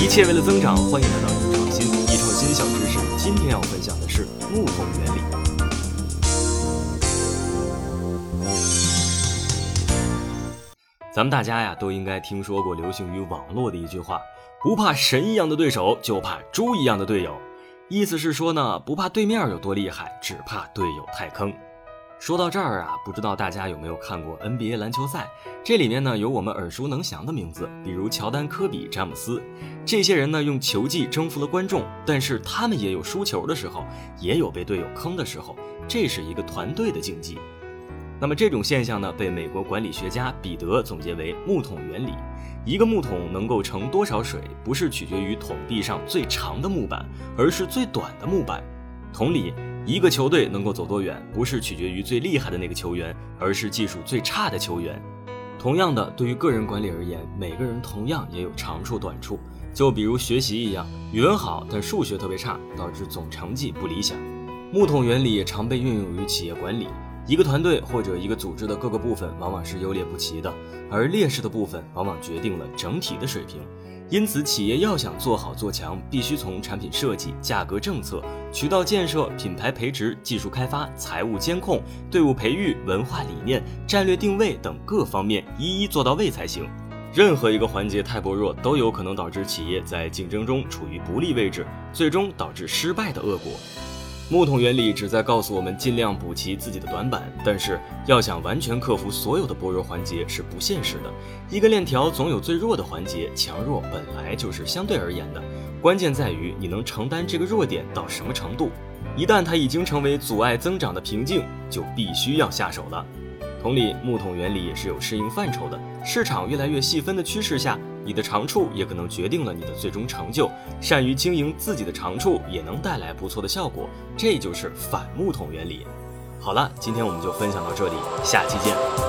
一切为了增长，欢迎来到易创新。易创新小知识，今天要分享的是木桶原理。咱们大家呀，都应该听说过流行于网络的一句话：不怕神一样的对手，就怕猪一样的队友。意思是说呢，不怕对面有多厉害，只怕队友太坑。说到这儿啊，不知道大家有没有看过 NBA 篮球赛？这里面呢有我们耳熟能详的名字，比如乔丹、科比、詹姆斯。这些人呢用球技征服了观众，但是他们也有输球的时候，也有被队友坑的时候。这是一个团队的竞技。那么这种现象呢，被美国管理学家彼得总结为木桶原理。一个木桶能够盛多少水，不是取决于桶壁上最长的木板，而是最短的木板。同理。一个球队能够走多远，不是取决于最厉害的那个球员，而是技术最差的球员。同样的，对于个人管理而言，每个人同样也有长处短处。就比如学习一样，语文好但数学特别差，导致总成绩不理想。木桶原理也常被运用于企业管理。一个团队或者一个组织的各个部分往往是优劣不齐的，而劣势的部分往往决定了整体的水平。因此，企业要想做好做强，必须从产品设计、价格政策、渠道建设、品牌培植、技术开发、财务监控、队伍培育、文化理念、战略定位等各方面一一做到位才行。任何一个环节太薄弱，都有可能导致企业在竞争中处于不利位置，最终导致失败的恶果。木桶原理旨在告诉我们，尽量补齐自己的短板，但是要想完全克服所有的薄弱环节是不现实的。一根链条总有最弱的环节，强弱本来就是相对而言的，关键在于你能承担这个弱点到什么程度。一旦它已经成为阻碍增长的瓶颈，就必须要下手了。同理，木桶原理也是有适应范畴的。市场越来越细分的趋势下，你的长处也可能决定了你的最终成就。善于经营自己的长处，也能带来不错的效果。这就是反木桶原理。好了，今天我们就分享到这里，下期见。